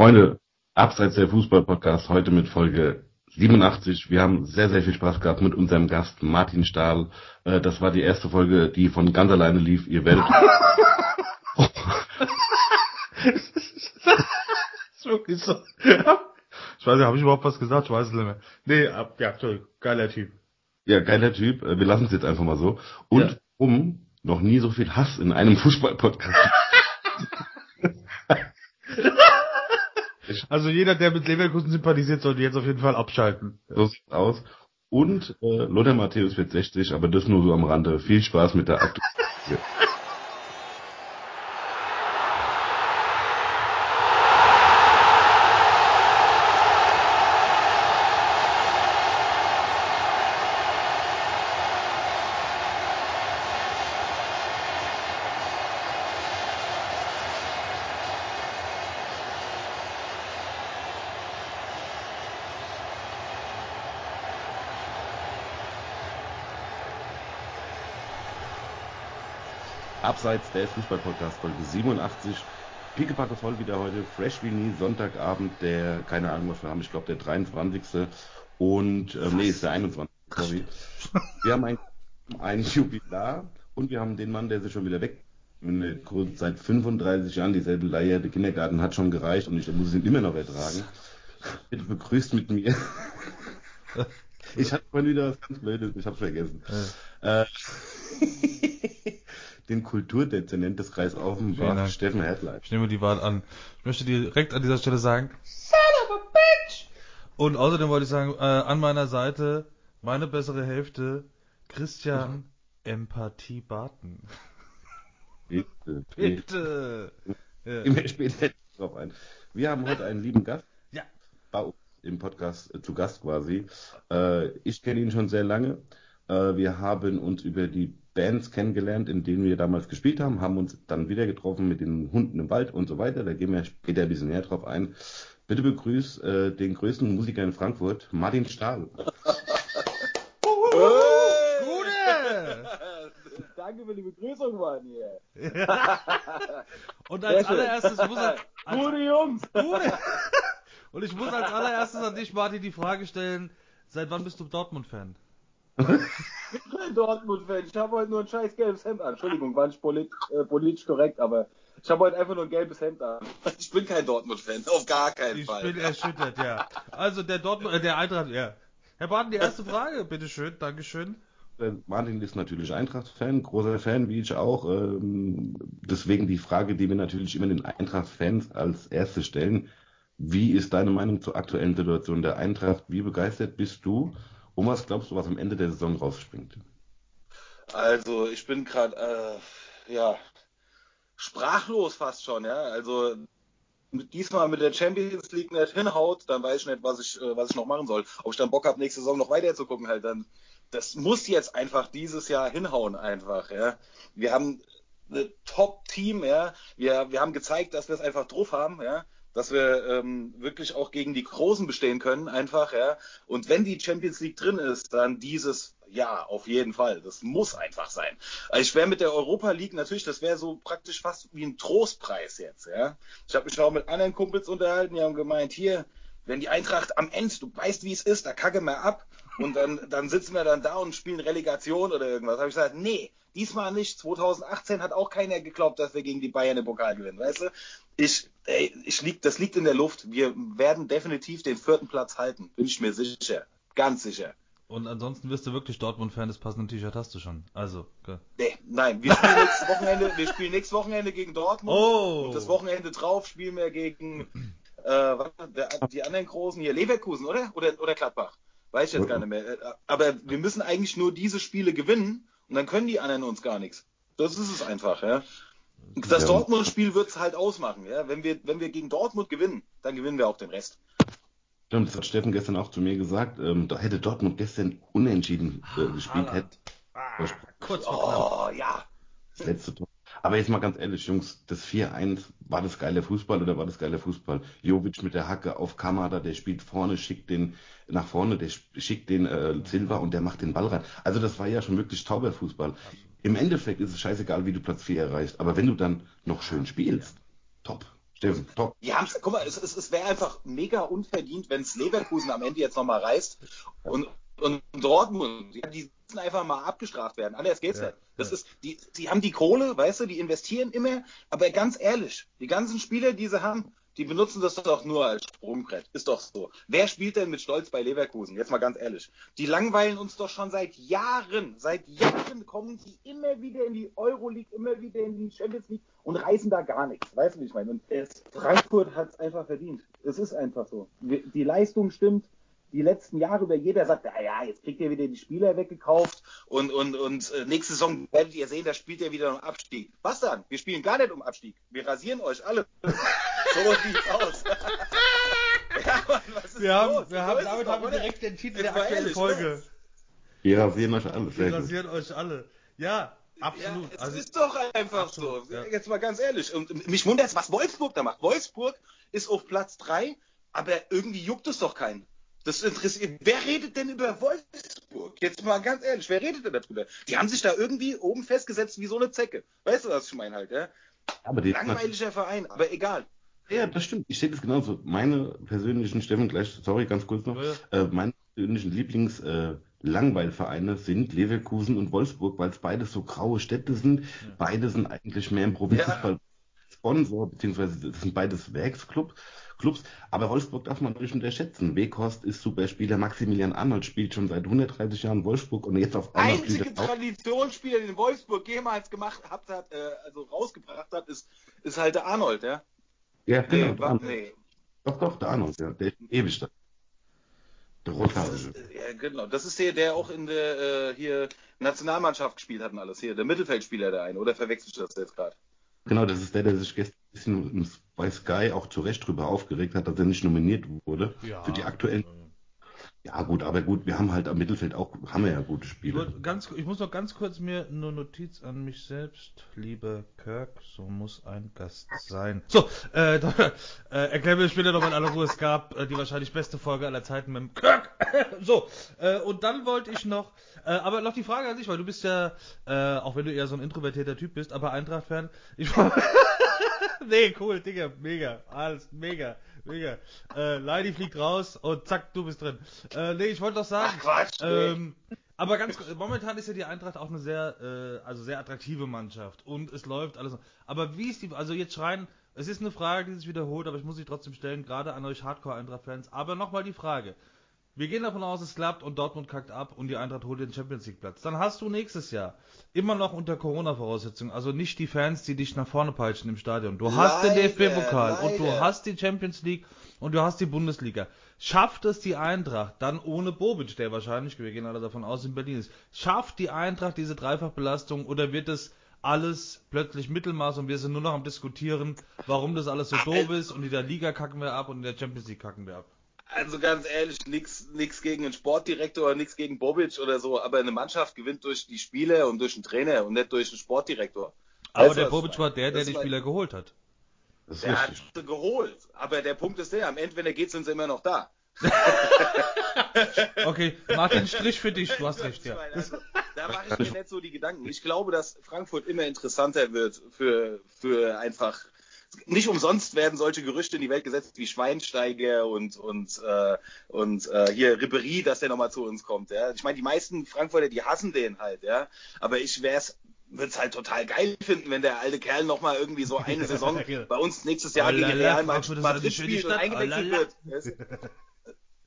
Freunde, abseits der Fußball-Podcast heute mit Folge 87. Wir haben sehr, sehr viel Spaß gehabt mit unserem Gast Martin Stahl. Äh, das war die erste Folge, die von ganz alleine lief. Ihr werdet. ist wirklich so. Ich weiß nicht, habe ich überhaupt was gesagt? Ich weiß es nicht mehr. Nee, ab, ja, Entschuldigung. Geiler Typ. Ja, geiler Typ. Äh, Wir lassen es jetzt einfach mal so. Und Ja. um noch nie so viel Hass in einem Fußball-Podcast. Also jeder, der mit Leverkusen sympathisiert, sollte jetzt auf jeden Fall abschalten. so sieht's aus. Und äh, Lothar Matthäus wird 60, aber das nur so am Rande. Viel Spaß mit der aktuellen. Abseits der Fußball-Podcast Folge 87. Pickepacke voll wieder heute. Fresh wie nie. Sonntagabend, der, keine Ahnung, was wir haben. Ich glaube, der 23. Und, ähm, nee, ist der 21. Sorry. Wir haben ein, ein Jubilar und wir haben den Mann, der sich schon wieder weg seit 35 Jahren dieselbe Leier. Der Kindergarten hat schon gereicht und ich muss ihn immer noch ertragen. Bitte begrüßt mit mir. Ich hatte vorhin wieder was ganz Blödes, ich hab's vergessen. Äh, den Kulturdezernent des Kreis Offenbach. Steffen Hertlein. Ich nehme die Wahl an. Ich möchte direkt an dieser Stelle sagen, Son of a bitch! Und außerdem wollte ich sagen, äh, an meiner Seite meine bessere Hälfte, Christian Empathie Barton. Bitte, bitte. Bitte! Ja. Wir später drauf ein. Wir haben heute einen lieben Gast ja. bei uns im Podcast äh, zu Gast quasi. Äh, ich kenne ihn schon sehr lange. Äh, wir haben uns über die Bands kennengelernt, in denen wir damals gespielt haben, haben uns dann wieder getroffen mit den Hunden im Wald und so weiter. Da gehen wir später ein bisschen näher drauf ein. Bitte begrüß äh, den größten Musiker in Frankfurt, Martin Stahl. Gute! Danke für die Begrüßung, Mann hier. Und als allererstes muss als, als, Gute Jungs. Gute. Und ich muss als allererstes an dich, Martin, die Frage stellen, seit wann bist du Dortmund-Fan? Ich bin kein Dortmund-Fan. Ich habe heute nur ein scheiß gelbes Hemd an. Entschuldigung, war nicht polit, äh, politisch korrekt, aber ich habe heute einfach nur ein gelbes Hemd an. Ich bin kein Dortmund-Fan, auf gar keinen Ich Fall. bin erschüttert, ja. Also der Dortmund, äh, der Eintracht, ja. Herr Barton, die erste Frage, bitteschön, Dankeschön. Äh, Martin ist natürlich Eintracht-Fan, großer Fan, wie ich auch. Ähm, deswegen die Frage, die wir natürlich immer den Eintracht-Fans als erste stellen. Wie ist deine Meinung zur aktuellen Situation der Eintracht? Wie begeistert bist du? Und was glaubst du, was am Ende der Saison rausspringt? Also, ich bin gerade, äh, ja, sprachlos fast schon, ja. Also, diesmal mit der Champions League nicht hinhaut, dann weiß ich nicht, was ich, äh, was ich noch machen soll. Ob ich dann Bock habe, nächste Saison noch weiter zu gucken, halt dann. Das muss jetzt einfach dieses Jahr hinhauen, einfach, ja. Wir haben ein Top-Team, ja. Wir, wir haben gezeigt, dass wir es einfach drauf haben, ja. Dass wir ähm, wirklich auch gegen die Großen bestehen können, einfach, ja. Und wenn die Champions League drin ist, dann dieses Jahr auf jeden Fall. Das muss einfach sein. Also ich wäre mit der Europa League natürlich, das wäre so praktisch fast wie ein Trostpreis jetzt, ja. Ich habe mich auch mit anderen Kumpels unterhalten, die haben gemeint, hier, wenn die Eintracht am Ende, du weißt, wie es ist, da kacke wir ab und dann, dann sitzen wir dann da und spielen Relegation oder irgendwas. Habe ich gesagt, nee, diesmal nicht. 2018 hat auch keiner geglaubt, dass wir gegen die Bayern den Pokal gewinnen, weißt du? Ich, ey, ich lieg, das liegt in der Luft. Wir werden definitiv den vierten Platz halten, bin ich mir sicher. Ganz sicher. Und ansonsten wirst du wirklich Dortmund-Fan, das passende T-Shirt hast du schon. Also, okay. Nee, nein, wir spielen nächstes Wochenende, wir spielen nächstes Wochenende gegen Dortmund. Oh. Und das Wochenende drauf spielen wir gegen äh, die anderen großen hier, Leverkusen, oder? Oder, oder Gladbach. Weiß ich jetzt gar nicht mehr. Äh, Aber wir müssen eigentlich nur diese Spiele gewinnen und dann können die anderen uns gar nichts. Das ist es einfach, ja. Das Ja. Dortmund-Spiel wird es halt ausmachen, ja. Wenn wir, wenn wir gegen Dortmund gewinnen, dann gewinnen wir auch den Rest. Stimmt, das hat Steffen gestern auch zu mir gesagt. Ähm, da hätte Dortmund gestern unentschieden äh, gespielt, Haaland. hätte Kurz vor knapp. Oh, ja. das letzte Tor. Aber jetzt mal ganz ehrlich, Jungs, das 4-1, war das geiler Fußball oder war das geiler Fußball? Jovic mit der Hacke auf Kamada, der spielt vorne, schickt den nach vorne, der schickt den äh, Silva und der macht den Ball rein. Also das war ja schon wirklich Tauberfußball. Im Endeffekt ist es scheißegal, wie du Platz 4 erreichst, aber wenn du dann noch schön spielst, top. Steffen, top. Haben's, guck mal, es, es, es wäre einfach mega unverdient, wenn es Leverkusen am Ende jetzt nochmal reißt und, und Dortmund, die, die müssen einfach mal abgestraft werden. Anders geht's Ja, nicht. Das ja. ist, die, die haben die Kohle, weißt du, die investieren immer, aber ganz ehrlich, die ganzen Spieler, die sie haben, die benutzen das doch nur als Sprungbrett. Ist doch so. Wer spielt denn mit Stolz bei Leverkusen? Jetzt mal ganz ehrlich. Die langweilen uns doch schon seit Jahren. Seit Jahren kommen sie immer wieder in die Euroleague, immer wieder in die Champions League und reißen da gar nichts. Weißt du, wie ich meine? Und es, Frankfurt hat es einfach verdient. Es ist einfach so. Die Leistung stimmt. Die letzten Jahre über jeder sagt, ja, ja, jetzt kriegt ihr wieder die Spieler weggekauft und, und, und äh, nächste Saison werdet ihr sehen, da spielt ihr wieder um Abstieg. Was dann? Wir spielen gar nicht um Abstieg. Wir rasieren euch alle. so sieht's aus. ja, Mann, was ist Wir haben, los? wir So haben, es damit haben wir direkt den Titel der aktuellen ehrlich, Folge. ne? Wir rasieren euch alle. Wir rasieren euch alle. Ja, absolut. Ja, es also, ist doch einfach absolut, so. ja. Jetzt mal ganz ehrlich. Und mich wundert was Wolfsburg da macht. Wolfsburg ist auf Platz 3, aber irgendwie juckt es doch keinen. Das interessiert. Wer redet denn über Wolfsburg? Jetzt mal ganz ehrlich, wer redet denn darüber? Die haben sich da irgendwie oben festgesetzt wie so eine Zecke. Weißt du, was ich meine halt, ja? Aber die, Langweiliger Verein, aber egal. ja, das stimmt. Ich sehe das genauso. Meine persönlichen, Steffen, gleich, sorry, ganz kurz noch. Ja, Äh, meine persönlichen Lieblings, äh, Langweilvereine sind Leverkusen und Wolfsburg, weil es beides so graue Städte sind. Beide sind eigentlich mehr im Profifußball Sponsor, beziehungsweise das sind beides Werksclubs. Clubs. Aber Wolfsburg darf man nicht unterschätzen. Weghorst ist Superspieler, Maximilian Arnold spielt schon seit 130 Jahren Wolfsburg und jetzt auf einmal Einzige er. Traditionsspieler, den Wolfsburg jemals gemacht hat, hat äh, also rausgebracht hat, ist, ist halt der Arnold, ja? Ja, genau. Nee, der wa- Arnold. nee. Doch, doch, der Arnold, ja. Der ist ewig da. Der Rothaarige. Ja, genau. Das ist der, der auch in der äh, hier Nationalmannschaft gespielt hat und alles. Hier, der Mittelfeldspieler, der eine. Oder verwechsel ich das jetzt gerade? Genau, das ist der, der sich gestern ein bisschen bei Sky auch zu Recht drüber aufgeregt hat, dass er nicht nominiert wurde ja. für die aktuellen. Ja, gut, aber gut, wir haben halt am Mittelfeld auch, haben wir ja gute Ich, Spiele. wollte ganz, ich muss noch ganz kurz mir eine Notiz an mich selbst. Liebe Kirk, so muss ein Gast sein. So, äh, äh, erklären wir später nochmal in aller Ruhe. Es gab äh, die wahrscheinlich beste Folge aller Zeiten mit dem Kirk. so, äh, und dann wollte ich noch, äh, aber noch die Frage an dich, weil du bist ja, äh, auch wenn du eher so ein introvertierter Typ bist, aber Eintracht-Fan. Ich Nee, cool, Digga, mega, alles mega, mega. Äh, Leidi fliegt raus und zack, du bist drin. Äh, nee, ich wollte doch sagen, Ach, Quatsch, ähm, aber ganz momentan ist ja die Eintracht auch eine sehr, äh, also sehr attraktive Mannschaft und es läuft alles. Aber wie ist die, also jetzt schreien, es ist eine Frage, die sich wiederholt, aber ich muss sie trotzdem stellen, gerade an euch Hardcore-Eintracht-Fans. Aber nochmal die Frage. Wir gehen davon aus, es klappt und Dortmund kackt ab und die Eintracht holt den Champions League Platz. Dann hast du nächstes Jahr immer noch unter Corona-Voraussetzungen, also nicht die Fans, die dich nach vorne peitschen im Stadion. Du hast den Leider, DFB-Pokal und du hast die Champions League und du hast die Bundesliga. Schafft es die Eintracht dann ohne Bobic, der wahrscheinlich, wir gehen alle davon aus, in Berlin ist, schafft die Eintracht diese Dreifachbelastung oder wird es alles plötzlich Mittelmaß und wir sind nur noch am diskutieren, warum das alles so doof ist und in der Liga kacken wir ab und in der Champions League kacken wir ab. Also ganz ehrlich, nix, nix gegen einen Sportdirektor oder nix gegen Bobic oder so, aber eine Mannschaft gewinnt durch die Spieler und durch den Trainer und nicht durch den Sportdirektor. Aber Weißt der Bobic war der, der Das die Spieler geholt hat. Das Der hat sie geholt. Aber der Punkt ist der, am Ende, wenn er geht, sind sie immer noch da. Okay, Martin, Strich für dich, du hast recht, ja. Also, da mache ich mir nicht so die Gedanken. Ich glaube, dass Frankfurt immer interessanter wird für, für einfach. Nicht umsonst werden solche Gerüchte in die Welt gesetzt wie Schweinsteiger und, und, äh, und äh, hier Ribery, dass der nochmal zu uns kommt. Ja? Ich meine, die meisten Frankfurter, die hassen den halt, ja. Aber ich wär's, würde es halt total geil finden, wenn der alte Kerl nochmal irgendwie so eine Saison bei uns nächstes Jahr Oh gegen Real Madrid schöne spielt und eingewechselt Oh wird. Das,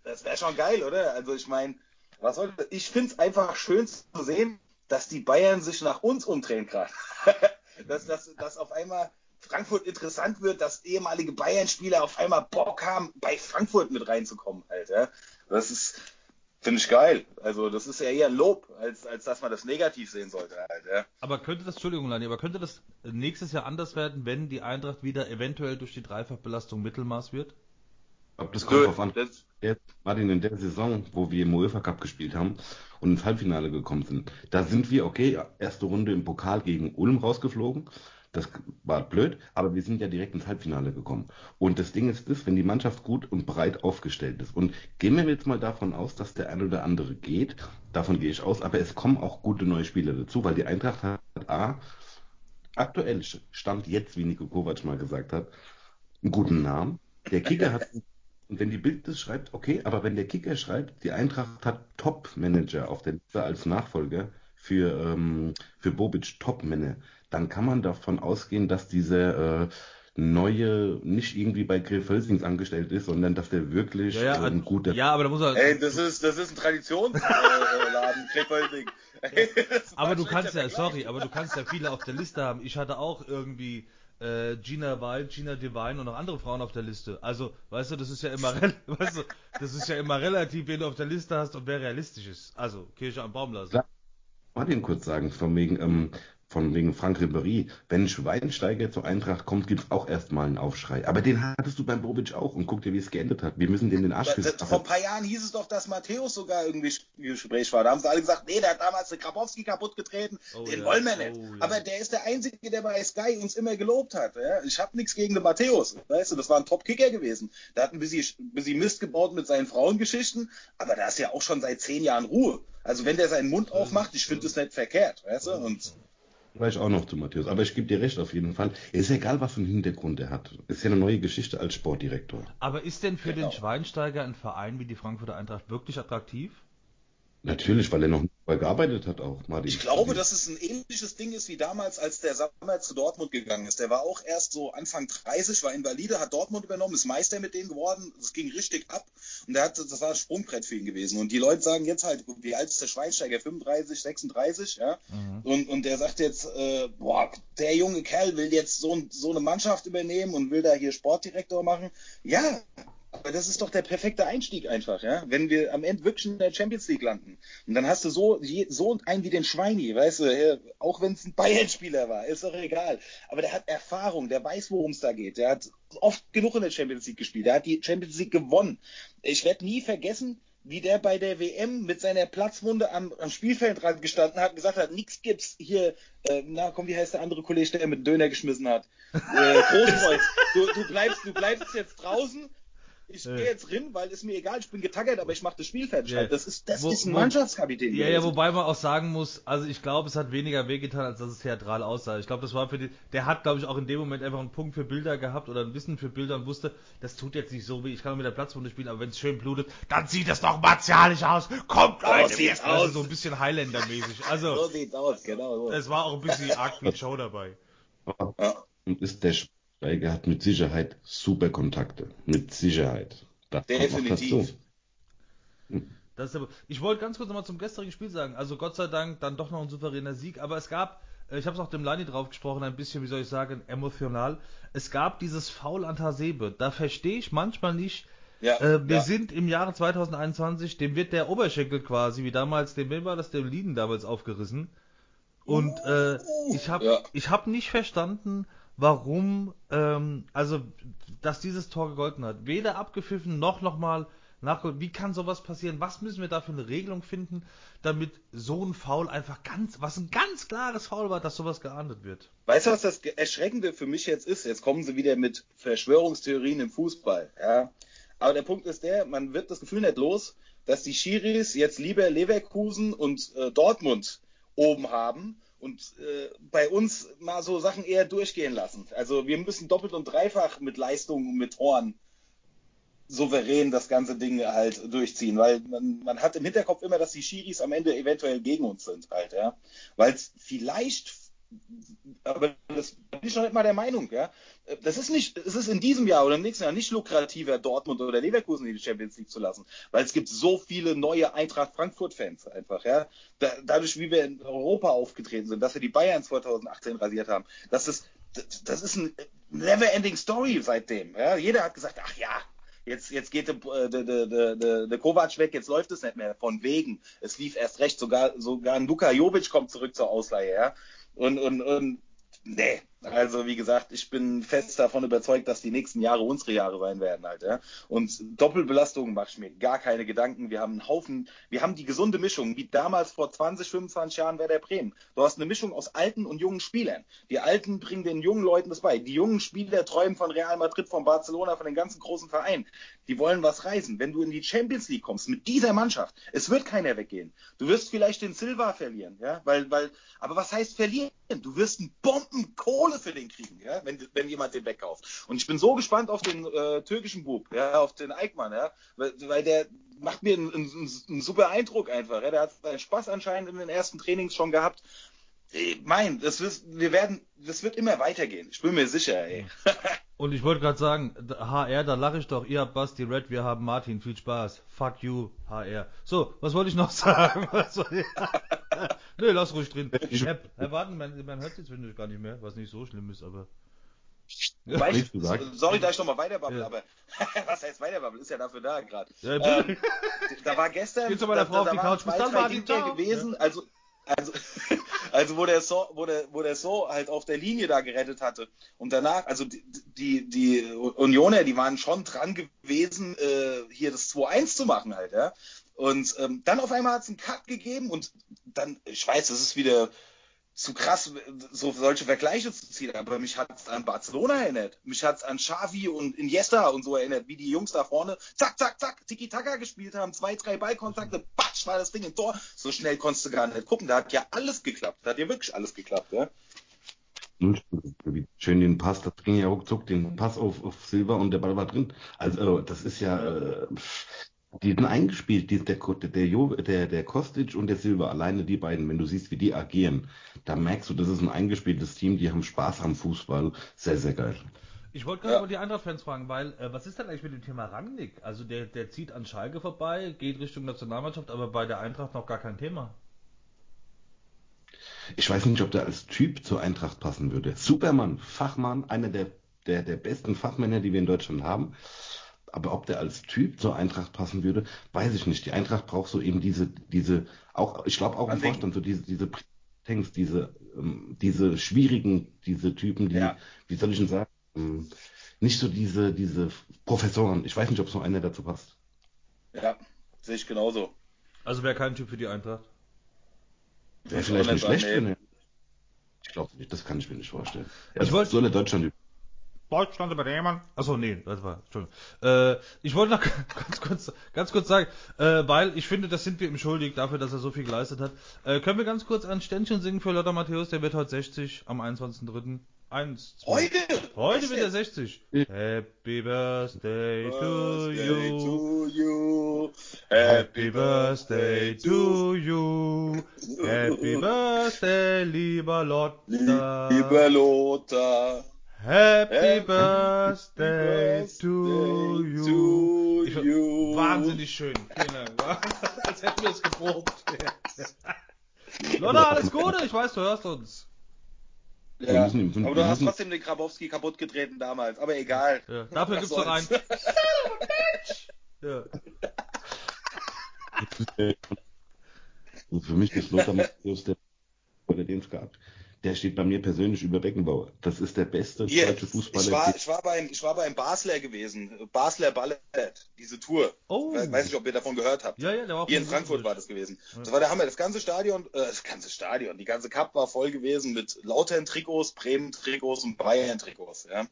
das wäre schon geil, oder? Also ich meine, was soll das? Ich finde es einfach schön zu sehen, dass die Bayern sich nach uns umdrehen gerade. dass, dass, dass auf einmal Frankfurt interessant wird, dass ehemalige Bayern-Spieler auf einmal Bock haben, bei Frankfurt mit reinzukommen halt. Ja? Das ist, finde ich geil. Also das ist ja eher ein Lob, als, als dass man das negativ sehen sollte halt. Ja? Aber könnte das, Entschuldigung, Lani, aber könnte das nächstes Jahr anders werden, wenn die Eintracht wieder eventuell durch die Dreifachbelastung Mittelmaß wird? Ich glaube, das kommt drauf an. Das, Jetzt, Martin, in der Saison, wo wir im UEFA Cup gespielt haben und ins Halbfinale gekommen sind, da sind wir, okay, erste Runde im Pokal gegen Ulm rausgeflogen. Das war blöd, aber wir sind ja direkt ins Halbfinale gekommen. Und das Ding ist das, wenn die Mannschaft gut und breit aufgestellt ist. Und gehen wir jetzt mal davon aus, dass der ein oder andere geht. Davon gehe ich aus. Aber es kommen auch gute neue Spieler dazu, weil die Eintracht hat A, aktuell stand jetzt, wie Nico Kovac mal gesagt hat, einen guten Namen. Der Kicker hat und wenn die Bild das schreibt, okay, aber wenn der Kicker schreibt, die Eintracht hat Top-Manager auf der Liste als Nachfolger für, ähm, für Bobic, Top-Manager, dann kann man davon ausgehen, dass dieser äh, neue nicht irgendwie bei Grill Völsings angestellt ist, sondern dass der wirklich Ja, ja, äh, ein guter. ja, aber da muss er. Ey, das ist, das ist ein Traditionsladen, Krefeld-Ding. aber du kannst ja, sorry, aber du kannst ja viele auf der Liste haben. Ich hatte auch irgendwie äh, Gina Wild, Gina Divine und noch andere Frauen auf der Liste. Also, weißt du, das ist ja immer, weißt du, das ist ja immer relativ, wen du auf der Liste hast und wer realistisch ist. Also, Kirche am Baum lassen. Klar. Martin kurz sagen, von wegen, ähm, von wegen Frank Ribéry. Wenn Schweinsteiger zur Eintracht kommt, gibt es auch erstmal einen Aufschrei. Aber den hattest du beim Bobic auch und guck dir, wie es geendet hat. Wir müssen den den Arsch küssen. Vor ein paar Jahren hieß es doch, dass Matthäus sogar irgendwie im Gespräch war. Da haben sie alle gesagt, nee, der hat damals den Grabowski kaputt getreten, Oh den ja, wollen wir nicht. oh ja. Aber der ist der Einzige, der bei Sky uns immer gelobt hat. Ja? Ich habe nichts gegen den Matthäus. Weißt du, das war ein Top-Kicker gewesen. Der hat ein bisschen, ein bisschen Mist gebaut mit seinen Frauengeschichten, aber da ist ja auch schon seit zehn Jahren Ruhe. Also wenn der seinen Mund aufmacht, ich finde das nicht verkehrt. Weißt du? Und Gleich auch noch zu Matthäus. Aber ich gebe dir recht auf jeden Fall. Ist egal, was für einen Hintergrund er hat. Ist ja eine neue Geschichte als Sportdirektor. Aber ist denn für Genau. den Schweinsteiger ein Verein wie die Frankfurter Eintracht wirklich attraktiv? Natürlich, weil er noch nicht mal gearbeitet hat auch, Martin. Ich glaube, dass es ein ähnliches Ding ist wie damals, als der Sammer zu Dortmund gegangen ist. Der war auch erst so Anfang 30, war Invalide, hat Dortmund übernommen, ist Meister mit denen geworden. Es ging richtig ab und der hat, das war ein Sprungbrett für ihn gewesen. Und die Leute sagen jetzt halt, wie alt ist der Schweinsteiger? 35, 36, ja? Und, und der sagt jetzt, äh, boah, der junge Kerl will jetzt so, so eine Mannschaft übernehmen und will da hier Sportdirektor machen. Ja, aber das ist doch der perfekte Einstieg einfach, ja. Wenn wir am Ende wirklich in der Champions League landen. Und dann hast du so, so einen wie den Schweini, weißt du, äh, auch wenn es ein Bayern-Spieler war, ist doch egal. Aber der hat Erfahrung, der weiß, worum es da geht. Der hat oft genug in der Champions League gespielt. Der hat die Champions League gewonnen. Ich werde nie vergessen, wie der bei der WM mit seiner Platzwunde am, am Spielfeldrand gestanden hat und gesagt hat, nix gibt's hier, äh, na komm, wie heißt der andere Kollege, der mit Döner geschmissen hat? Äh, Großkreuz. Du, du bleibst, du bleibst jetzt draußen. Ich Ja. gehe jetzt rin, weil ist mir egal, ich bin getaggert, aber ich mache das Spiel fertig. Ja. Das ist, das Wo- ist ein Mannschaftskapitän. Ja, ja, wobei man auch sagen muss, also ich glaube, es hat weniger wehgetan, als dass es theatral aussah. Ich glaube, das war für die, der hat, glaube ich, auch in dem Moment einfach einen Punkt für Bilder gehabt oder ein Wissen für Bilder und wusste, das tut jetzt nicht so weh, ich kann mit der Platzwunde spielen, aber wenn es schön blutet, dann sieht das doch martialisch aus. Kommt, Leute, sieht's also aus. so ein bisschen Highlander-mäßig. so Also, sieht's aus, genau. So. es war auch ein bisschen arg viel Show dabei. Ja. Und ist der Schweinsteiger hat mit Sicherheit super Kontakte. Mit Sicherheit. Das kommt noch Definitiv. Das ist aber, ich wollte ganz kurz nochmal zum gestrigen Spiel sagen. Also Gott sei Dank dann doch noch ein souveräner Sieg. Aber es gab, äh, ich habe es auch dem Lani drauf gesprochen, ein bisschen, wie soll ich sagen, emotional. Es gab dieses Foul an Hasebe. Da verstehe ich manchmal nicht. Ja, Äh, wir ja. sind im Jahre 2021, dem wird der Oberschenkel quasi, wie damals, dem wem war das, dem Lieden damals aufgerissen. Und äh, ich habe Ja. ich hab nicht verstanden, warum, ähm, also, dass dieses Tor gegolten hat. Weder abgepfiffen noch nochmal nachgeholt. Wie kann sowas passieren? Was müssen wir da für eine Regelung finden, damit so ein Foul einfach ganz, was ein ganz klares Foul war, dass sowas geahndet wird? Weißt du, was das Erschreckende für mich jetzt ist? Jetzt kommen sie wieder mit Verschwörungstheorien im Fußball. Ja? Aber der Punkt ist der, man wird das Gefühl nicht los, dass die Schiris jetzt lieber Leverkusen und äh, Dortmund oben haben und äh, bei uns mal so Sachen eher durchgehen lassen. Also wir müssen doppelt und dreifach mit Leistungen und mit Toren souverän das ganze Ding halt durchziehen, weil man, man hat im Hinterkopf immer, dass die Schiris am Ende eventuell gegen uns sind halt, ja. Weil es vielleicht aber das bin ich noch nicht mal der Meinung, ja. Das ist nicht, es ist in diesem Jahr oder im nächsten Jahr nicht lukrativer, Dortmund oder Leverkusen in die Champions League zu lassen, weil es gibt so viele neue Eintracht Frankfurt-Fans einfach, ja. Da, dadurch, wie wir in Europa aufgetreten sind, dass wir die Bayern 2018 rasiert haben, das ist, das, ist ein never-ending Story seitdem, ja. Jeder hat gesagt, ach ja, Jetzt, jetzt geht der, der, der, der, der Kovac weg, jetzt läuft es nicht mehr. Von wegen. Es lief erst recht. Sogar, sogar ein Luka Jovic kommt zurück zur Ausleihe, ja. Und, und, und nee, also wie gesagt, ich bin fest davon überzeugt, dass die nächsten Jahre unsere Jahre sein werden halt, ja. Und Doppelbelastung mache ich mir gar keine Gedanken. Wir haben einen Haufen, wir haben die gesunde Mischung, wie damals vor 20, 25 Jahren Werder Bremen. Du hast eine Mischung aus alten und jungen Spielern. Die Alten bringen den jungen Leuten das bei. Die jungen Spieler träumen von Real Madrid, von Barcelona, von den ganzen großen Vereinen. Die wollen was reisen. Wenn du in die Champions League kommst mit dieser Mannschaft, es wird keiner weggehen. Du wirst vielleicht den Silva verlieren, ja, weil, weil, aber was heißt verlieren? Du wirst einen Bombenkohle Kohle für den kriegen, ja, wenn, wenn jemand den wegkauft. Und ich bin so gespannt auf den äh, türkischen Bub, ja, auf den Eickmann, ja, weil, weil der macht mir einen, einen, einen super Eindruck einfach. Ja. Der hat seinen Spaß anscheinend in den ersten Trainings schon gehabt. Ey, mein, das wird, wir werden, das wird immer weitergehen. Ich bin mir sicher, ey. Und ich wollte gerade sagen, HR, da lache ich doch. Ihr habt Basti Red, wir haben Martin. Viel Spaß. Fuck you, HR. So, was wollte ich noch sagen? Nö, lass ruhig drin. Herr, Herr Warten, man, man hört jetzt gar nicht mehr, was nicht so schlimm ist, aber. Wobei ich, sorry, da ich nochmal weiterbubble, ja. aber was heißt weiterbubble? Ist ja dafür da gerade. Ja, ähm, da war gestern. Jetzt aber der Frau auf die Couch. Bis dann, Martin, gewesen. Ja. Also, also, also wo der so, wo der, wo der so halt auf der Linie da gerettet hatte. Und danach, also die, die, die Unioner, die waren schon dran gewesen, äh, hier das 2-1 zu machen halt, ja. Und ähm, dann auf einmal hat es einen Cut gegeben und dann, ich weiß, das ist wieder zu krass, so solche Vergleiche zu ziehen, aber mich hat es an Barcelona erinnert. Mich hat es an Xavi und Iniesta und so erinnert, wie die Jungs da vorne zack, zack, zack, Tiki-Taka gespielt haben, zwei, drei Ballkontakte, batsch, war das Ding im Tor. So schnell konntest du gar nicht gucken. Da hat ja alles geklappt. Da hat ja wirklich alles geklappt, ja. Schön den Pass, das ging ja ruckzuck, den Pass auf, auf Silber und der Ball war drin. Also, das ist ja, äh, die sind eingespielt, die, der, der, jo, der, der Kostic und der Silber, alleine die beiden, wenn du siehst, wie die agieren, da merkst du, das ist ein eingespieltes Team, die haben Spaß am Fußball. Sehr, sehr geil. Ich wollte gerade ja. mal die Eintracht-Fans fragen, weil, äh, was ist denn eigentlich mit dem Thema Rangnick? Also der, der zieht an Schalke vorbei, geht Richtung Nationalmannschaft, aber bei der Eintracht noch gar kein Thema. Ich weiß nicht, ob der als Typ zur Eintracht passen würde. Supermann, Fachmann, einer der, der, der besten Fachmänner, die wir in Deutschland haben aber ob der als Typ zur Eintracht passen würde, weiß ich nicht. Die Eintracht braucht so eben diese, diese, auch, ich glaube auch im Vorstand, so diese, diese Tanks, diese, ähm, diese schwierigen, diese Typen, die, ja. wie soll ich denn sagen, nicht so diese, diese Professoren. Ich weiß nicht, ob so einer dazu passt. Ja, sehe ich genauso. Also wäre kein Typ für die Eintracht? Wäre vielleicht nicht schlecht, wenn Ich glaube nicht, das kann ich mir nicht vorstellen. Also ich wollte so eine Deutschland Deutschland übernehmen. Achso, nee, das war, Entschuldigung. Äh, ich wollte noch ganz kurz, ganz kurz sagen, äh, weil ich finde, das sind wir ihm schuldig dafür, dass er so viel geleistet hat. Äh, können wir ganz kurz ein Ständchen singen für Lothar Matthäus, der wird heute 60 am 21.03. Eins, zwei. Heute? Heute wird er 60. Happy Birthday, to, you. Happy Birthday to you. Happy Birthday, lieber Lothar. Lieber Lothar. Happy, Birthday, to you. Ich, you. Wahnsinnig schön. Vielen Dank. Als hätten wir es geprobt. Lotta, alles Gute. Ich weiß, du hörst uns. Ja, müssen, aber du hast trotzdem den Grabowski kaputt getreten damals. Aber egal. Ja, dafür gibt's noch einen. ja. Für mich ist Lothar Matthäus der, der den es gab der steht bei mir persönlich über Beckenbauer. Das ist der beste yeah, deutsche Fußballer. Ich war, ich war beim, ich war beim Basler gewesen. Basler Ballett, diese Tour. Oh. Ich weiß nicht, ob ihr davon gehört habt. Ja, ja, der war Hier in Frankfurt war das gewesen. Ja. Das war der Hammer. Das ganze Stadion, äh, das ganze Stadion, die ganze Cup war voll gewesen mit lauteren Trikots, Bremen Trikots und Bayern Trikots, ja.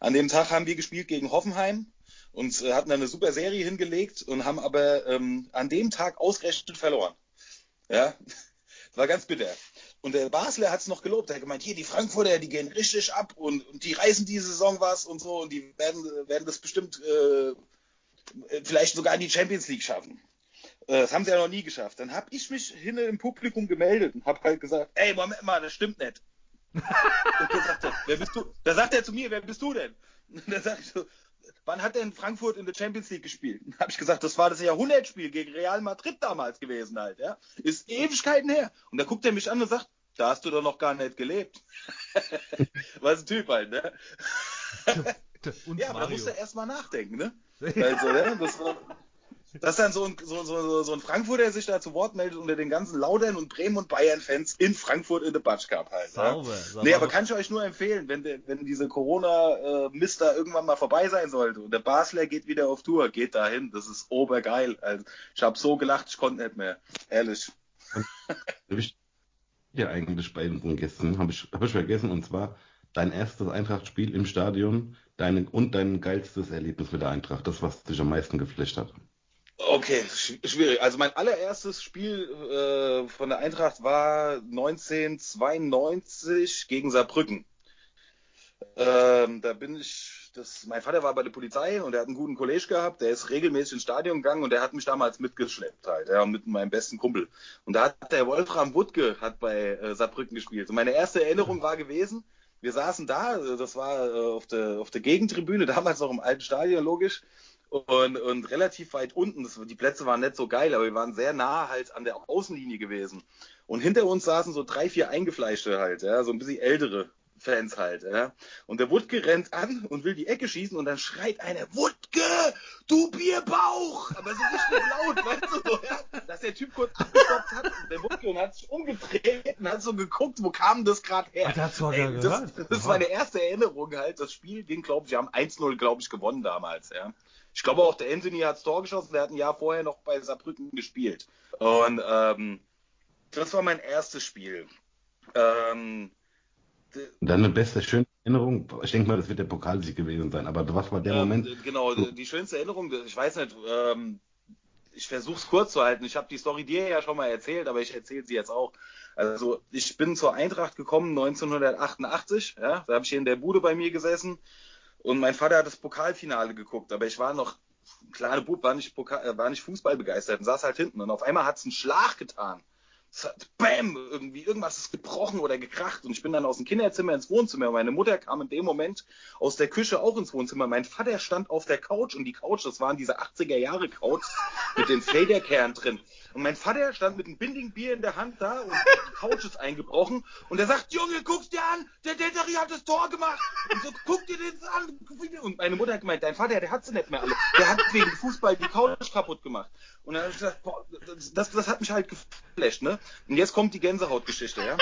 An dem Tag haben wir gespielt gegen Hoffenheim und äh, hatten dann eine super Serie hingelegt und haben aber ähm, an dem Tag ausgerechnet verloren. Ja. War ganz bitter. Und der Basler hat es noch gelobt. Er hat gemeint, hier, die Frankfurter, die gehen richtig ab und, und die reißen diese Saison was und so und die werden, werden das bestimmt äh, vielleicht sogar in die Champions League schaffen. Äh, das haben sie ja noch nie geschafft. Dann habe ich mich hin im Publikum gemeldet und habe halt gesagt, ey, Moment mal, das stimmt nicht. und der sagt er, wer bist du? Da sagt er zu mir, wer bist du denn? Und dann sag ich so, wann hat denn Frankfurt in der Champions League gespielt? Dann habe ich gesagt, das war das Jahrhundertspiel gegen Real Madrid damals gewesen halt, ja. Ist Ewigkeiten her. Und da guckt er mich an und sagt, da hast du doch noch gar nicht gelebt. Was ein Typ halt, ne? ja, aber da musst du erst mal nachdenken, ne? Also, ne? Das war, dass dann so ein, so, so, so ein Frankfurter sich da zu Wort meldet unter den ganzen Laudern und Bremen und Bayern-Fans in Frankfurt in der Batsch Cup halt. Sauber, sauber. Nee, aber kann ich euch nur empfehlen, wenn, der, wenn diese Corona-Mist da irgendwann mal vorbei sein sollte und der Basler geht wieder auf Tour, geht dahin. Das ist obergeil. Also, ich habe so gelacht, ich konnte nicht mehr. Ehrlich. ja eigentlich bei den Gästen, habe ich, hab ich vergessen, und zwar dein erstes Eintracht-Spiel im Stadion deine, und dein geilstes Erlebnis mit der Eintracht, das, was dich am meisten geflasht hat. Okay, schwierig. Also mein allererstes Spiel äh, von der Eintracht war 1992 gegen Saarbrücken. Ähm, da bin ich, das, mein Vater war bei der Polizei und er hat einen guten Kollege gehabt, der ist regelmäßig ins Stadion gegangen und der hat mich damals mitgeschleppt halt, ja, mit meinem besten Kumpel. Und da hat der Wolfram Wuttke hat bei äh, Saarbrücken gespielt. Und meine erste Erinnerung war gewesen, wir saßen da, das war äh, auf der, auf der Gegentribüne, damals noch im alten Stadion, logisch, und, und relativ weit unten. Das, die Plätze waren nicht so geil, aber wir waren sehr nah halt an der Außenlinie gewesen. Und hinter uns saßen so drei, vier Eingefleischte halt, ja, so ein bisschen ältere Fans halt, ja. Und der Wutke rennt an und will die Ecke schießen und dann schreit einer, Wutke, du Bierbauch! Aber so richtig laut, weißt du, so, ja, dass der Typ kurz abgestoppt hat, der Wutke und hat sich umgedreht und hat so geguckt, wo kam das gerade her? Hat's sogar Ey, das, das ist meine erste Erinnerung halt. Das Spiel ging, glaube ich, wir haben 1-0, glaube ich, gewonnen damals, ja. Ich glaube auch, der Anthony hat das Tor geschossen, der hat ein Jahr vorher noch bei Saarbrücken gespielt. Und ähm, das war mein erstes Spiel. Ähm, eine beste, schöne Erinnerung. Ich denke mal, das wird der Pokalsieg gewesen sein. Aber was war der ähm, Moment? Genau, die schönste Erinnerung, ich weiß nicht, ähm, ich versuche es kurz zu halten. Ich habe die Story dir ja schon mal erzählt, aber ich erzähle sie jetzt auch. Also ich bin zur Eintracht gekommen 1988. Ja, da habe ich hier in der Bude bei mir gesessen und mein Vater hat das Pokalfinale geguckt, aber ich war noch ein kleiner Bub, war nicht, Pokal, äh, war nicht Fußball begeistert und saß halt hinten und auf einmal hat es einen Schlag getan. Es hat, bam, irgendwie, irgendwas ist gebrochen oder gekracht und ich bin dann aus dem Kinderzimmer ins Wohnzimmer. Meine Mutter kam in dem Moment aus der Küche auch ins Wohnzimmer. Mein Vater stand auf der Couch und die Couch, das waren diese 80er Jahre Couch mit den Federkernen drin. Und mein Vater stand mit einem Binding Bier in der Hand da und die Couch ist eingebrochen und er sagt, Junge, guck's dir an, der Deteri hat das Tor gemacht. Und so, guck dir das an. Und meine Mutter hat gemeint, dein Vater, der hat sie nicht mehr alle. Der hat wegen Fußball die Couch kaputt gemacht. Und dann habe ich gesagt, boah, das, das, das hat mich halt geflasht, ne? Und jetzt kommt die Gänsehautgeschichte, ja?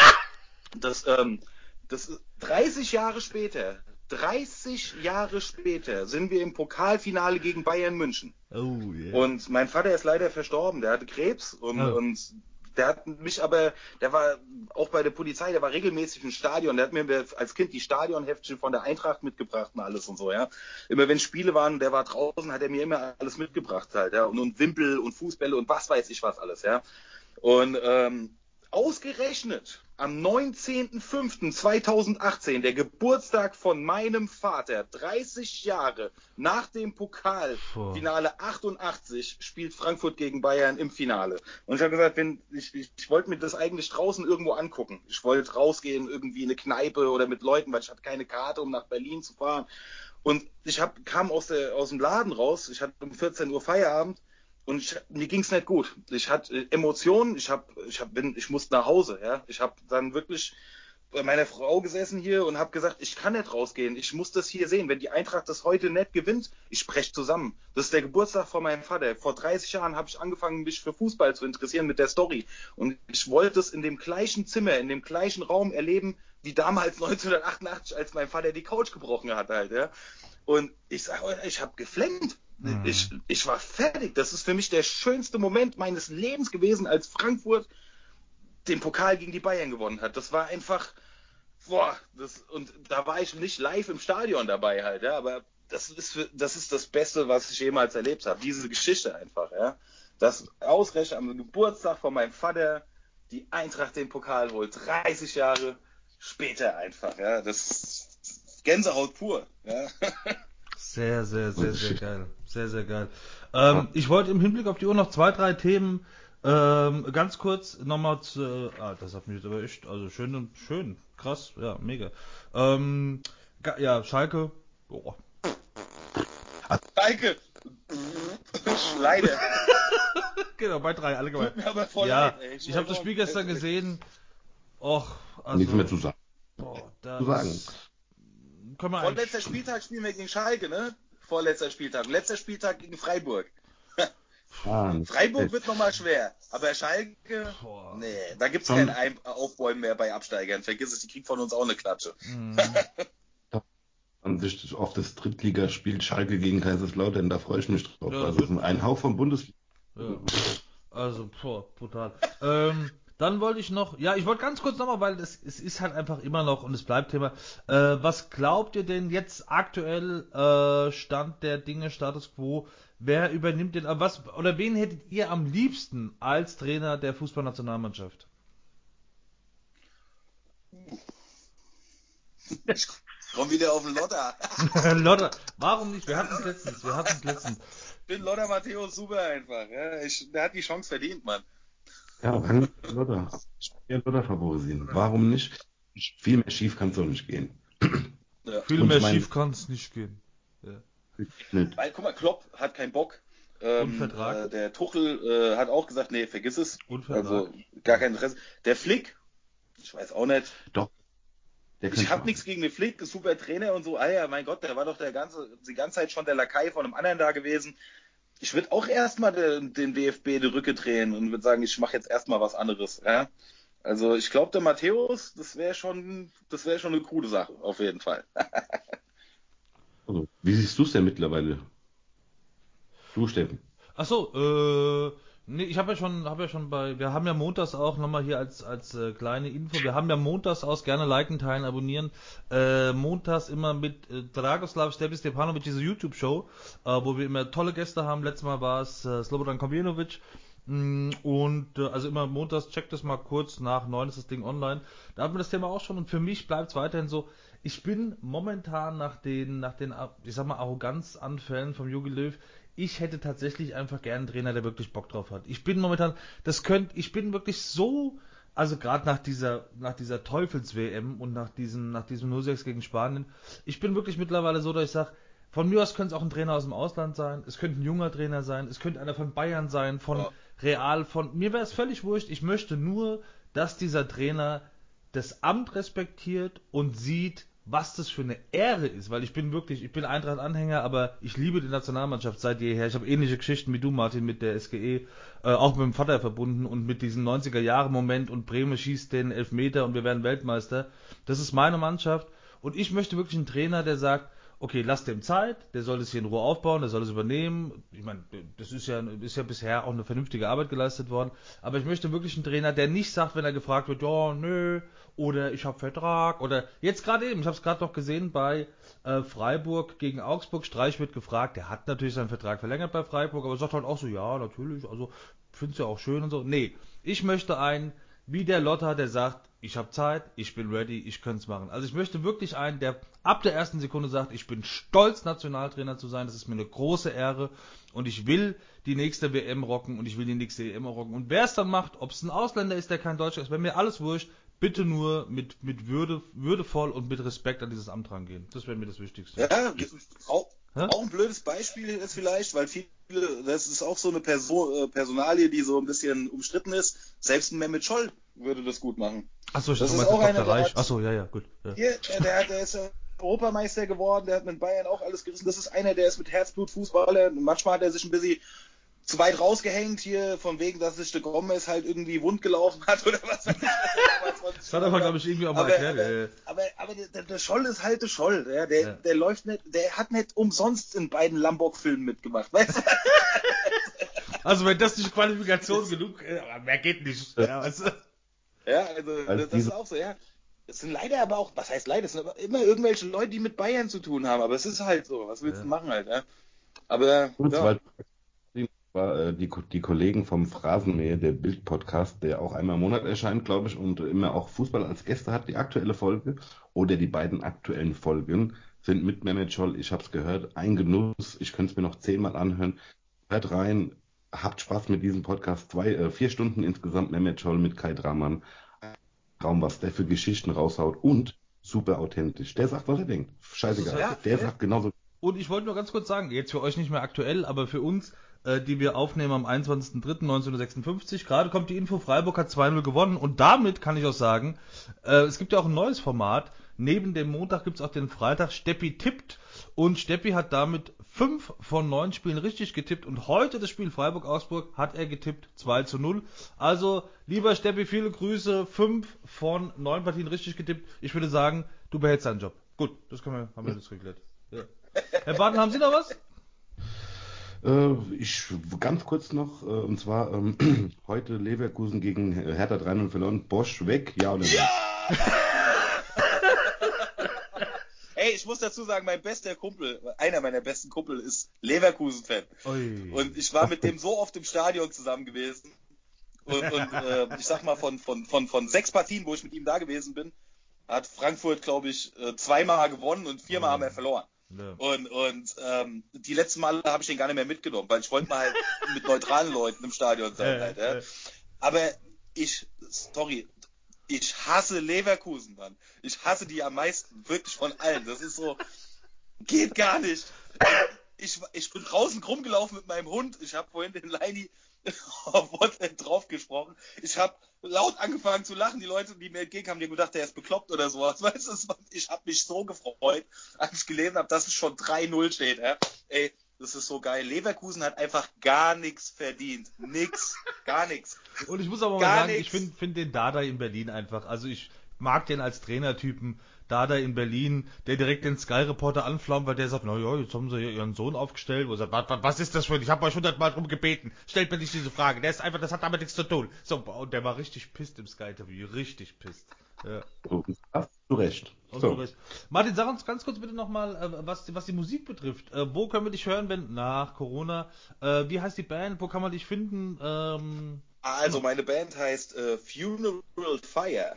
Das, ähm, das ist 30 Jahre später, 30 Jahre später sind wir im Pokalfinale gegen Bayern München. Oh, yeah. Und mein Vater ist leider verstorben, der hatte Krebs und, Oh. und der hat mich aber, der war auch bei der Polizei, der war regelmäßig im Stadion, der hat mir als Kind die Stadionheftchen von der Eintracht mitgebracht und alles und so, ja. Immer wenn Spiele waren, der war draußen, hat er mir immer alles mitgebracht halt, ja. Und, und Wimpel und Fußbälle und was weiß ich was alles, ja. Und ähm, ausgerechnet am 19.05.2018, der Geburtstag von meinem Vater, 30 Jahre nach dem Pokalfinale 88, spielt Frankfurt gegen Bayern im Finale. Und ich habe gesagt, wenn ich, ich, ich wollte mir das eigentlich draußen irgendwo angucken. Ich wollte rausgehen, irgendwie in eine Kneipe oder mit Leuten, weil ich hatte keine Karte, um nach Berlin zu fahren. Und ich hab, kam aus, der, aus dem Laden raus, ich hatte um 14 Uhr Feierabend und ich, mir ging's nicht gut. Ich hatte äh, Emotionen, ich hab, ich hab, bin, ich musste nach Hause, ja. Ich habe dann wirklich bei meiner Frau gesessen hier und habe gesagt, ich kann nicht rausgehen, ich muss das hier sehen. Wenn die Eintracht das heute nicht gewinnt, ich spreche zusammen. Das ist der Geburtstag von meinem Vater. Vor 30 Jahren habe ich angefangen, mich für Fußball zu interessieren mit der Story. Und ich wollte es in dem gleichen Zimmer, in dem gleichen Raum erleben, wie damals 1988, als mein Vater die Couch gebrochen hat halt, ja. Und ich sage ich habe geflennt. Mhm. Ich, ich war fertig. Das ist für mich der schönste Moment meines Lebens gewesen, als Frankfurt den Pokal gegen die Bayern gewonnen hat. Das war einfach, boah, das, und da war ich nicht live im Stadion dabei halt, ja, aber das ist, für, das ist das Beste, was ich jemals erlebt habe. Diese Geschichte einfach, ja. Das ausgerechnet am Geburtstag von meinem Vater die Eintracht den Pokal holt. 30 Jahre später einfach, ja. Das ist Gänsehaut pur, ja. Sehr, sehr, sehr, sehr geil. Sehr, sehr geil. Ähm, ich wollte im Hinblick auf die Uhr noch zwei, drei Themen ähm, ganz kurz nochmal zu. Ah, das hat mich jetzt aber echt, also schön und schön, krass, ja, mega. Ähm, ga- ja, Schalke. Oh. Danke. Leider. Genau, bei drei, alle voll Ja, leid, ey. ich habe das Spiel gestern gesehen. Och, also. Nichts mehr zu sagen. Boah, das Zu sagen. Können wir Vorletzter. Spieltag spielen wir gegen Schalke, ne? Vorletzter Spieltag. Letzter Spieltag gegen Freiburg. Ah, Freiburg wird nochmal schwer. Aber Schalke, Boah. nee, da gibt's Schon- kein Ein- Aufbäumen mehr bei Absteigern. Vergiss es, die kriegen von uns auch eine Klatsche. Mhm. an sich auf das Drittligaspiel Schalke gegen Kaiserslautern, da freue ich mich drauf. Ja, also es ein Hauch von Bundesliga. Ja. Also, boah, brutal. ähm, dann wollte ich noch, ja, ich wollte ganz kurz nochmal, weil es, es ist halt einfach immer noch und es bleibt Thema. Äh, was glaubt ihr denn jetzt aktuell äh, Stand der Dinge, Status quo? Wer übernimmt den, äh, was oder wen hättet ihr am liebsten als Trainer der Fußballnationalmannschaft? Komm wieder auf den Lotter. Lotter. Warum nicht? Wir hatten es letztens. Wir hatten es letztens. bin Lotter Matthäus super einfach. Ja, ich, der hat die Chance verdient, Mann. Ja, dann Lotter. Ich will Lotter favorisieren. Warum nicht? Viel mehr schief kann es doch nicht gehen. Ja. Viel Und mehr mein- schief kann es nicht gehen. Ja. Nicht. Weil, guck mal, Klopp hat keinen Bock. Ähm, Vertrag? Äh, der Tuchel äh, hat auch gesagt, nee, vergiss es. Und Vertrag. Also gar kein Interesse. Der Flick, ich weiß auch nicht. Doch. Der Ich habe nichts gegen den Flick, super Trainer und so. Ah ja, mein Gott, der war doch der ganze, die ganze Zeit schon der Lakai von einem anderen da gewesen. Ich würde auch erstmal den, den DFB die Rücke drehen und würde sagen, ich mache jetzt erstmal was anderes. Ja? Also ich glaube, der Matthäus, das wäre schon, das wäre schon eine coole Sache, auf jeden Fall. Also, wie siehst du es denn mittlerweile? Du, Steffen. Ach so, äh, nee, ich habe ja schon, habe ja schon bei, wir haben ja montags auch nochmal hier als als äh, kleine Info, wir haben ja montags aus gerne liken, teilen, abonnieren, äh, montags immer mit äh, Dragoslav Stepanovic diese YouTube Show, äh, wo wir immer tolle Gäste haben. Letztes Mal war es äh, Slobodan Komjenovic. Mm, Und äh, also immer montags, checkt das mal kurz, nach neun ist das Ding online. Da hatten wir das Thema auch schon und für mich bleibt es weiterhin so, ich bin momentan nach den, nach den, ich sag mal, Arroganzanfällen vom Jogi Löw, ich hätte tatsächlich einfach gern einen Trainer, der wirklich Bock drauf hat. Ich bin momentan, das könnt, ich bin wirklich so, also gerade nach dieser, nach dieser Teufels-WM und nach diesem, nach diesem 0-6 gegen Spanien, ich bin wirklich mittlerweile so, dass ich sage, von mir aus könnte es auch ein Trainer aus dem Ausland sein, es könnte ein junger Trainer sein, es könnte einer von Bayern sein, von. Real, von mir wäre es völlig wurscht. Ich möchte nur, dass dieser Trainer das Amt respektiert und sieht, was das für eine Ehre ist, weil ich bin wirklich, ich bin Eintracht-Anhänger, aber ich liebe die Nationalmannschaft seit jeher. Ich habe ähnliche Geschichten wie du, Martin, mit der SGE, äh, auch mit dem Vater verbunden und mit diesem 90er-Jahre-Moment und Bremen schießt den Elfmeter und wir werden Weltmeister. Das ist meine Mannschaft und ich möchte wirklich einen Trainer, der sagt, okay, lass dem Zeit, der soll es hier in Ruhe aufbauen, der soll es übernehmen. Ich meine, das ist ja, ist ja bisher auch eine vernünftige Arbeit geleistet worden. Aber ich möchte wirklich einen Trainer, der nicht sagt, wenn er gefragt wird, ja, nö, oder ich habe Vertrag, oder jetzt gerade eben, ich habe es gerade noch gesehen bei äh, Freiburg gegen Augsburg, Streich wird gefragt, der hat natürlich seinen Vertrag verlängert bei Freiburg, aber sagt halt auch so, ja, natürlich, also finde es ja auch schön und so. Nee, ich möchte einen, wie der Lotter, der sagt, ich habe Zeit, ich bin ready, ich könnte es machen. Also ich möchte wirklich einen, der ab der ersten Sekunde sagt, ich bin stolz, Nationaltrainer zu sein, das ist mir eine große Ehre und ich will die nächste WM rocken und ich will die nächste EM rocken. Und wer es dann macht, ob es ein Ausländer ist, der kein Deutscher ist, wenn mir alles wurscht, bitte nur mit, mit Würde, würdevoll und mit Respekt an dieses Amt rangehen. Das wäre mir das Wichtigste. Ja, auch, auch ein blödes Beispiel ist vielleicht, weil viele, das ist auch so eine Person, äh, Personalie, die so ein bisschen umstritten ist. Selbst ein Mehmet Scholl würde das gut machen. Achso, ich Das dachte, ist auch einer, Reich. hat- Achso, ja, ja, gut. Ja. Hier, der, der, ist Europameister geworden, der hat mit Bayern auch alles gerissen. Das ist einer, der ist mit Herzblut Fußballer. Manchmal hat er sich ein bisschen zu weit rausgehängt hier, von wegen, dass sich der Gomez halt irgendwie wund gelaufen hat oder was. weiß ich. Das hat aber, glaube ich, irgendwie auch mal aber, erklärt. aber, ja, aber, aber der, der Scholl ist halt der Scholl. Ja, der, Ja. der läuft nicht, der hat nicht umsonst in beiden Lambok-Filmen mitgemacht. Weißt du? Also wenn das nicht Qualifikation genug, äh, mehr geht nicht. Ja, weißt du? Ja, also, Also das, ist auch so, ja. Es sind leider aber auch, was heißt leider, es sind aber immer irgendwelche Leute, die mit Bayern zu tun haben, aber es ist halt so, was willst Ja. du machen halt, ja. Aber, Kurz, ja. War äh, die, die Kollegen vom Phrasenmäher, der Bild-Podcast, der auch einmal im Monat erscheint, glaube ich, und immer auch Fußball als Gäste hat, die aktuelle Folge oder die beiden aktuellen Folgen sind mit Mehmet Scholl, ich habe es gehört, ein Genuss, ich könnte es mir noch zehnmal anhören. Hört rein, habt Spaß mit diesem Podcast. Zwei, äh, vier Stunden insgesamt Mehmet Scholl mit Kai Dramann. Raum, was der für Geschichten raushaut und super authentisch. Der sagt, was er denkt. Scheißegal. Ja, der ja. sagt genauso. Und ich wollte nur ganz kurz sagen, jetzt für euch nicht mehr aktuell, aber für uns, die wir aufnehmen am 21.03.1956, gerade kommt die Info, Freiburg hat 2-0 gewonnen und damit kann ich auch sagen, äh, es gibt ja auch ein neues Format. Neben dem Montag gibt es auch den Freitag, Steppi tippt und Steppi hat damit 5 von 9 Spielen richtig getippt und heute das Spiel Freiburg-Augsburg hat er getippt 2 zu 0. Also, lieber Steppi, viele Grüße, 5 von 9 Partien richtig getippt. Ich würde sagen, du behältst deinen Job. Gut, das können wir, haben wir das geklärt. Ja. Herr Barton, haben Sie noch was? Äh, ich ganz kurz noch, äh, und zwar ähm, heute Leverkusen gegen Hertha 3-0 verloren. Bosch weg, ja oder nein? Ey, ich muss dazu sagen, mein bester Kumpel, einer meiner besten Kumpel ist Leverkusen-Fan. Und ich war mit dem so oft im Stadion zusammen gewesen. Und, und äh, ich sag mal, von, von, von, von sechs Partien, wo ich mit ihm da gewesen bin, hat Frankfurt, glaube ich, äh, zweimal gewonnen und viermal Oh. haben wir verloren. Und, und ähm, die letzten Male habe ich den gar nicht mehr mitgenommen, weil ich wollte mal halt mit neutralen Leuten im Stadion sein. Halt, ja. Aber ich, sorry, ich hasse Leverkusen, Mann. Ich hasse die am meisten, wirklich von allen. Das ist so, geht gar nicht. Ich, ich bin draußen rumgelaufen mit meinem Hund. Ich habe vorhin den Leini auf WhatsApp draufgesprochen. Ich habe laut angefangen zu lachen. Die Leute, die mir entgegen haben, die haben gedacht, der ist bekloppt oder sowas. Weißt du, ich habe mich so gefreut, als ich gelesen habe, dass es schon 3-0 steht. Ja? Ey, das ist so geil. Leverkusen hat einfach gar nichts verdient. Nix. Gar nichts. Und ich muss aber mal Gar sagen, nix. ich finde find den Dada in Berlin einfach, also ich mag den als Trainertypen. Dada in Berlin, der direkt den Sky Reporter anflammt, weil der sagt, na ja, jetzt haben sie ja ihren Sohn aufgestellt, wo er sagt, was, was- ist das für ein, ich habe euch hundertmal drum gebeten, stellt mir nicht diese Frage, der ist einfach, das hat damit nichts zu tun. So, und der war richtig pisst im Sky-Interview, richtig pisst. Ja. So, hast du recht. Hast So. du recht. Martin, sag uns ganz kurz bitte nochmal, äh, was, was die Musik betrifft. Äh, wo können wir dich hören, wenn nach Corona? Äh, wie heißt die Band? Wo kann man dich finden? Ähm, Also meine Band heißt äh, Funeral Fire.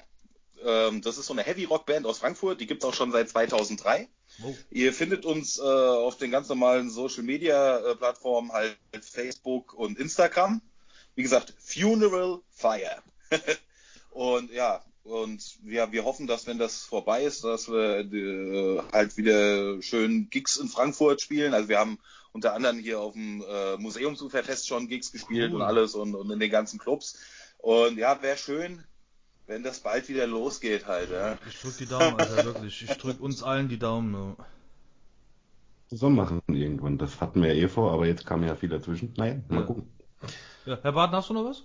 Ähm, das ist so eine Heavy Rock Band aus Frankfurt. Die gibt's auch schon seit 2003. oh, Ihr findet uns äh, auf den ganz normalen Social Media äh, Plattformen halt Facebook und Instagram. Wie gesagt, Funeral Fire. und ja, und ja, wir hoffen, dass wenn das vorbei ist, dass wir äh, halt wieder schön Gigs in Frankfurt spielen. Also wir haben unter anderem hier auf dem äh, Museumsuferfest schon Gigs gespielt Cool. und alles und, und in den ganzen Clubs. Und ja, wäre schön, wenn das bald wieder losgeht halt. Ja. ich drück die Daumen, Alter, wirklich. Ich drück uns allen die Daumen. Ja. Zusammen machen irgendwann. Das hatten wir ja eh vor, aber jetzt kam ja viel dazwischen. Naja, mal Ja. gucken. Ja, Herr Barton, hast du noch was?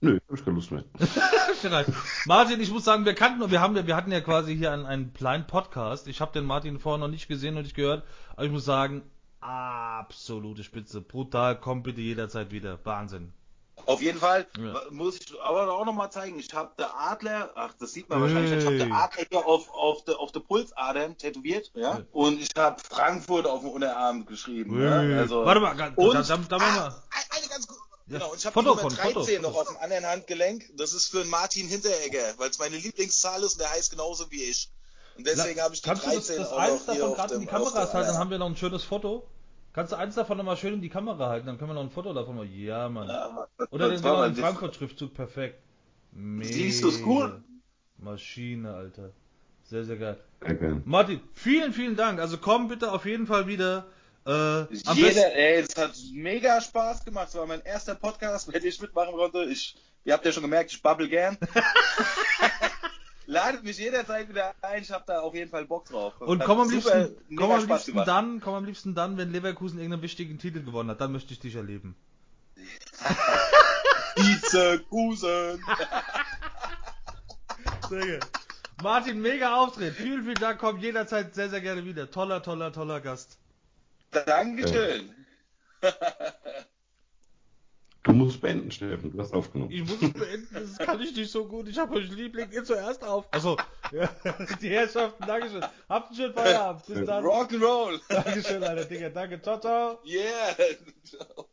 Nö, hab ich keine Lust mehr. Martin, ich muss sagen, wir kannten, wir haben, wir hatten ja quasi hier einen, einen kleinen Podcast. Ich habe den Martin vorher noch nicht gesehen und nicht gehört, aber ich muss sagen, absolute Spitze, brutal, kommt bitte jederzeit wieder, Wahnsinn. Auf jeden Fall Ja. muss ich aber auch noch mal zeigen, ich habe der Adler, ach, das sieht man wahrscheinlich, nicht, ich habe Hey. der Adler hier auf, auf, der, auf der Pulsadern tätowiert, ja, Ja. und ich habe Frankfurt auf dem Unterarm geschrieben, ja? Hey. also, Warte mal, da, und, da, da, da machen wir. ah, eine ganz Ja. genau, und ich habe die Nummer von, 13 Foto. noch auf dem anderen Handgelenk, das ist für Martin Hinteregger, weil es meine Lieblingszahl ist und der heißt genauso wie ich. Und deswegen habe ich die Kannst du 13 das, das auch noch hier davon gerade in die Kamera halten, dann haben wir noch ein schönes Foto. Kannst du eins davon nochmal schön in die Kamera halten, dann können wir noch ein Foto davon machen. Ja, Mann. Ja, Oder das den, war den Frankfurt-Schriftzug, perfekt. Siehst du, ist cool. Maschine, Alter. Sehr, sehr geil. Danke. Martin, vielen, vielen Dank. Also komm bitte auf jeden Fall wieder. Äh, Jeder, ey, es hat mega Spaß gemacht. Es war mein erster Podcast, bei dem ich mitmachen konnte. Ich, ihr habt ja schon gemerkt, ich babbel gern. Ladet mich jederzeit wieder ein. Ich hab da auf jeden Fall Bock drauf. und Hat komm am liebsten, komm am liebsten gemacht. dann, komm am liebsten dann, wenn Leverkusen irgendeinen wichtigen Titel gewonnen hat. Dann möchte ich dich erleben. Vizekusen. Sehr geil. Martin, mega Auftritt. Vielen, vielen Dank. Komm jederzeit sehr, sehr gerne wieder. Toller, toller, toller Gast. Dankeschön. Du musst beenden, Steffen. Du hast aufgenommen. Ich muss es beenden, das kann ich nicht so gut. Ich habe euch lieb, legt ihr zuerst auf. Achso, ja, die Herrschaften, Dankeschön. Habt einen schönen Feierabend. Bis dann. Rock'n'Roll. Dankeschön, Alter, Digga. Danke. Ciao, ciao. Yeah. Ciao.